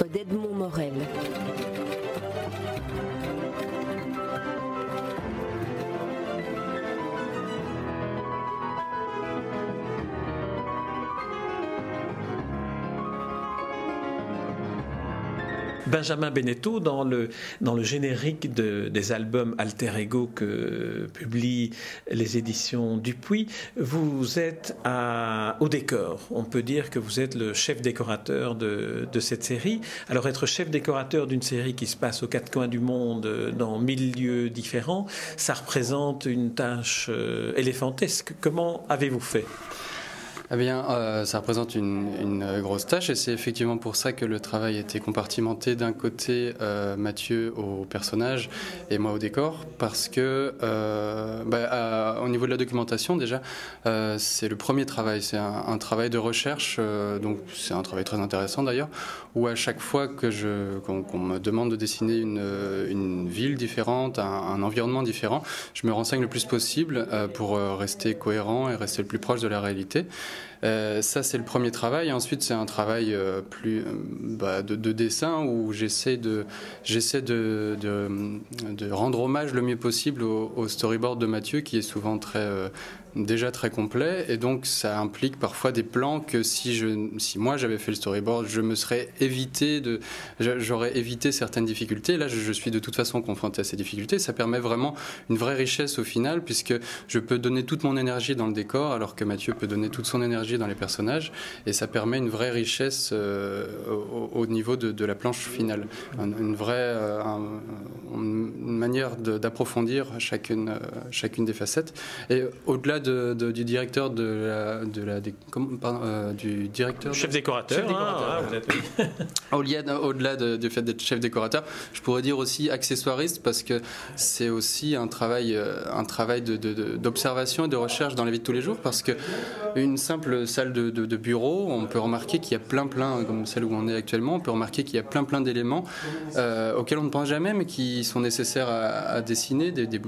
d'Edmond Morel. Benjamin Beneteau, dans le, dans le générique des albums Alter Ego que publient les éditions Dupuis, vous êtes au décor. On peut dire que vous êtes le chef décorateur de, de cette série. Alors être chef décorateur d'une série qui se passe aux quatre coins du monde, dans mille lieux différents, ça représente une tâche euh, éléphantesque. Comment avez-vous fait? Eh bien, euh, ça représente une, une, grosse tâche et c'est effectivement pour ça que le travail était compartimenté d'un côté euh, Mathieu au personnage et moi au décor, parce que euh, bah, au niveau de la documentation déjà, euh, c'est le premier travail, c'est un, un, travail de recherche, euh, donc c'est un travail très intéressant d'ailleurs, où à chaque fois que je qu'on qu me demande de dessiner une, une ville différente, un, un, environnement différent, je me renseigne le plus possible euh, pour rester cohérent et rester le plus proche de la réalité. Euh, ça, c'est le premier travail. Ensuite, c'est un travail euh, plus euh, bah, de, de, dessin où j'essaie de, rendre hommage le mieux possible au, storyboard de Mathieu, qui est souvent très déjà très complet et donc ça implique parfois des plans que si moi j'avais fait le storyboard je me serais évité de j'aurais évité certaines difficultés. Là je, suis de toute façon confronté à ces difficultés. Ça permet vraiment une vraie richesse au final puisque je peux donner toute mon énergie dans le décor alors que Mathieu peut donner toute son énergie dans les personnages et ça permet une vraie richesse euh, au, au, niveau de, la planche finale. Une, vraie euh, manière d'approfondir chacune euh, chacune des facettes. Et au-delà de, de, du directeur de la, de la des, comme, pardon, euh, du directeur chef décorateur, chef décorateur hein, au-delà au du fait d'être chef décorateur je pourrais dire aussi accessoiriste parce que c'est aussi un travail euh, un travail d'observation et de recherche dans la vie de tous les jours parce que une simple salle de, bureau on peut remarquer qu'il y a plein plein comme celle où on est actuellement on peut remarquer qu'il y a plein plein d'éléments euh, auxquels on ne pense jamais mais qui sont nécessaires à, dessiner des,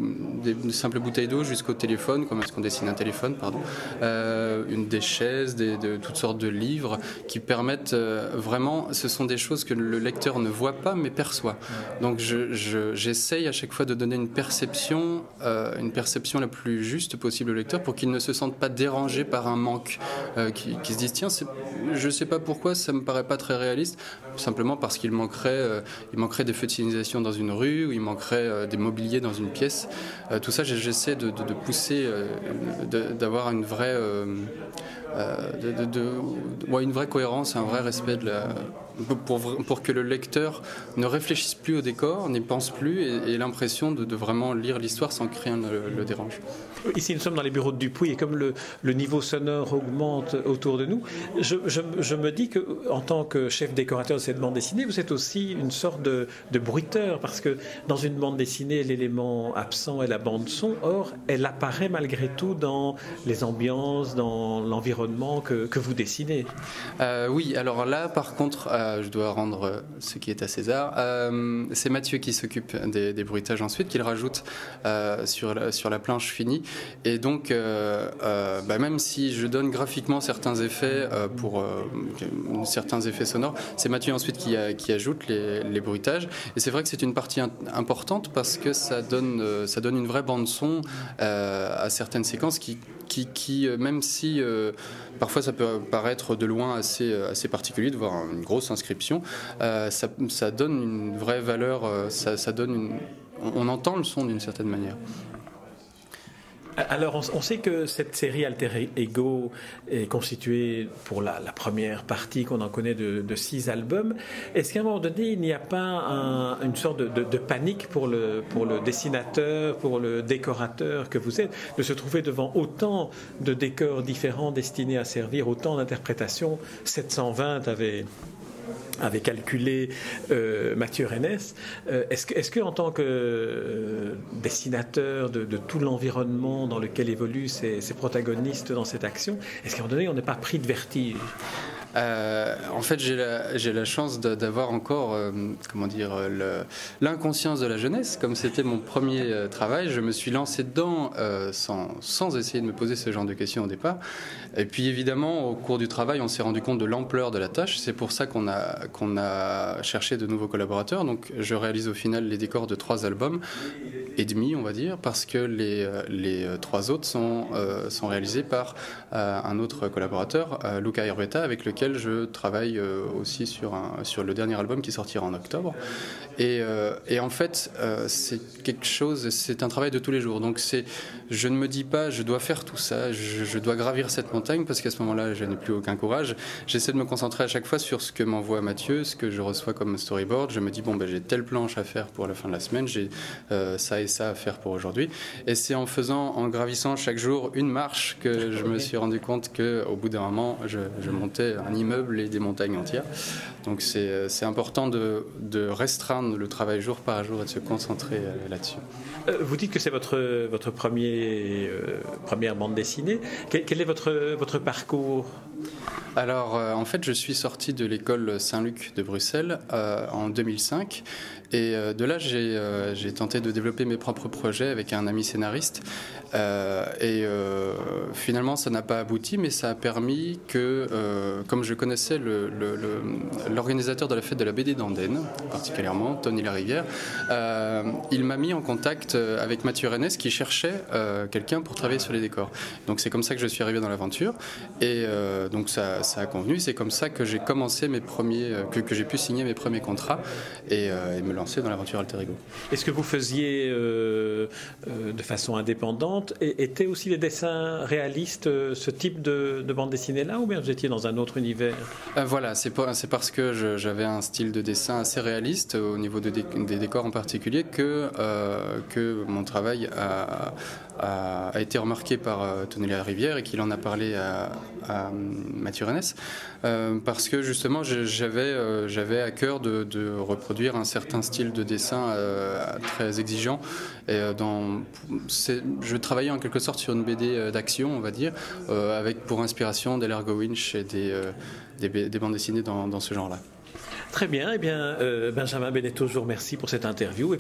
simples bouteilles d'eau jusqu'au téléphone comment est-ce qu'on dessine un téléphone, pardon, euh, des chaises, de toutes sortes de livres qui permettent euh, vraiment, ce sont des choses que le lecteur ne voit pas mais perçoit. Donc j'essaye je, je, à chaque fois de donner une perception, une perception la plus juste possible au lecteur pour qu'il ne se sente pas dérangé par un manque, euh, qui, se dise tiens, je sais pas pourquoi ça me paraît pas très réaliste, simplement parce qu'il manquerait, euh, il manquerait des feux dans une rue ou il manquerait euh, des mobiliers dans une pièce. tout ça, j'essaie de, pousser d'avoir une vraie une vraie cohérence, un vrai respect de la, pour, pour que le lecteur ne réfléchisse plus au décor, n'y pense plus et, et l'impression de, de, vraiment lire l'histoire sans que rien ne le, le, dérange. Ici, nous sommes dans les bureaux de Dupuis et comme le, le niveau sonore augmente autour de nous, je, je, je, me dis que en tant que chef décorateur de cette bande dessinée, vous êtes aussi une sorte de, de bruiteur parce que dans une bande dessinée, l'élément absent est la bande son. Or, elle apparaît malgré tout dans les ambiances, dans l'environnement que, que, vous dessinez. Euh, oui, alors là, par contre, euh, je dois rendre ce qui est à César. Euh, c'est Mathieu qui s'occupe des, bruitages ensuite, qu'il rajoute euh, sur, la, sur la planche finie. Et donc, euh, euh, bah, même si je donne graphiquement certains effets pour certains effets sonores, c'est Mathieu ensuite qui, qui ajoute les, les, bruitages. Et c'est vrai que c'est une partie importante parce que ça donne, ça donne une vraie bande son à certaines séquences qui, qui, qui même si parfois ça peut paraître de loin assez, assez particulier de voir une grosse inscription, euh, ça, donne une vraie valeur, euh, ça, donne on, entend le son d'une certaine manière. Alors, on, sait que cette série Alter Ego est constituée pour la, première partie qu'on en connaît de, six albums. Est-ce qu'à un moment donné, il n'y a pas un, une sorte de, panique pour le, pour le dessinateur, pour le décorateur que vous êtes, de se trouver devant autant de décors différents destinés à servir autant d'interprétations? 720 avait avait calculé euh, Mathieu Rennes. Euh, Est-ce que, en tant que euh, dessinateur de, de tout l'environnement dans lequel évoluent ces, ces, protagonistes dans cette action, est-ce qu'à un moment donné, on n'est pas pris de vertige? En fait, j'ai la, chance d'avoir encore, comment dire, l'inconscience de la jeunesse. Comme c'était mon premier travail, je me suis lancé dedans sans, essayer de me poser ce genre de questions au départ. Et puis évidemment, au cours du travail, on s'est rendu compte de l'ampleur de la tâche. C'est pour ça qu'on a, cherché de nouveaux collaborateurs. Donc je réalise au final les décors de trois albums et demi, on va dire, parce que les, trois autres sont, euh, réalisés par euh, un autre collaborateur, euh, Luca Herbeta, avec lequel je travaille aussi sur, un, sur le dernier album qui sortira en octobre. Et, et en fait, c'est quelque chose, c'est un travail de tous les jours. Donc c'est, je ne me dis pas, je dois faire tout ça, je, je dois gravir cette montagne, parce qu'à ce moment-là, je n'ai plus aucun courage. J'essaie de me concentrer à chaque fois sur ce que m'envoie Mathieu, ce que je reçois comme storyboard. Je me dis, bon, ben, j'ai telle planche à faire pour la fin de la semaine, j'ai ça et ça à faire pour aujourd'hui. Et c'est en faisant, en gravissant chaque jour une marche que je me suis rendu compte qu'au bout d'un moment, je, montais un immeuble et des montagnes entières. Donc c'est important de, de, restreindre le travail jour par jour et de se concentrer euh, là-dessus. Euh, vous dites que c'est votre, votre premier, euh, première bande dessinée. Quel, est votre, votre parcours? Alors, en fait, je suis sorti de l'école Saint-Luc de Bruxelles en 2005 et euh, de là, euh, j'ai tenté de développer mes propres projets avec un ami scénariste. Euh, et finalement, ça n'a pas abouti, mais ça a permis que, comme je connaissais l'organisateur de la fête de la BD d'Andenne, particulièrement, Tony Larivière, il m'a mis en contact avec Mathieu Rennes qui cherchait quelqu'un pour travailler sur les décors. Donc c'est comme ça que je suis arrivé dans l'aventure. Et donc ça, a convenu. C'est comme ça que j'ai commencé mes premiers, que, j'ai pu signer mes premiers contrats et, et me lancer dans l'aventure Alter Ego. Est-ce que vous faisiez euh, euh, de façon indépendante? Et étaient aussi les dessins réalistes euh, ce type de, bande dessinée là ou bien vous étiez dans un autre univers? Voilà, c'est parce que j'avais un style de dessin assez réaliste au niveau des décors en particulier que, que mon travail a, a, été remarqué par Tony La Rivière et qu'il en a parlé à, à Rennes parce que justement j'avais j'avais à cœur de, reproduire un certain style de dessin euh, très exigeant. Euh, je travaillais en quelque sorte sur une BD euh, d'action, on va dire, avec pour inspiration des Largo Winch et des, des, bandes dessinées dans, ce genre-là. Très bien, eh bien Benjamin Benetto, toujours merci pour cette interview.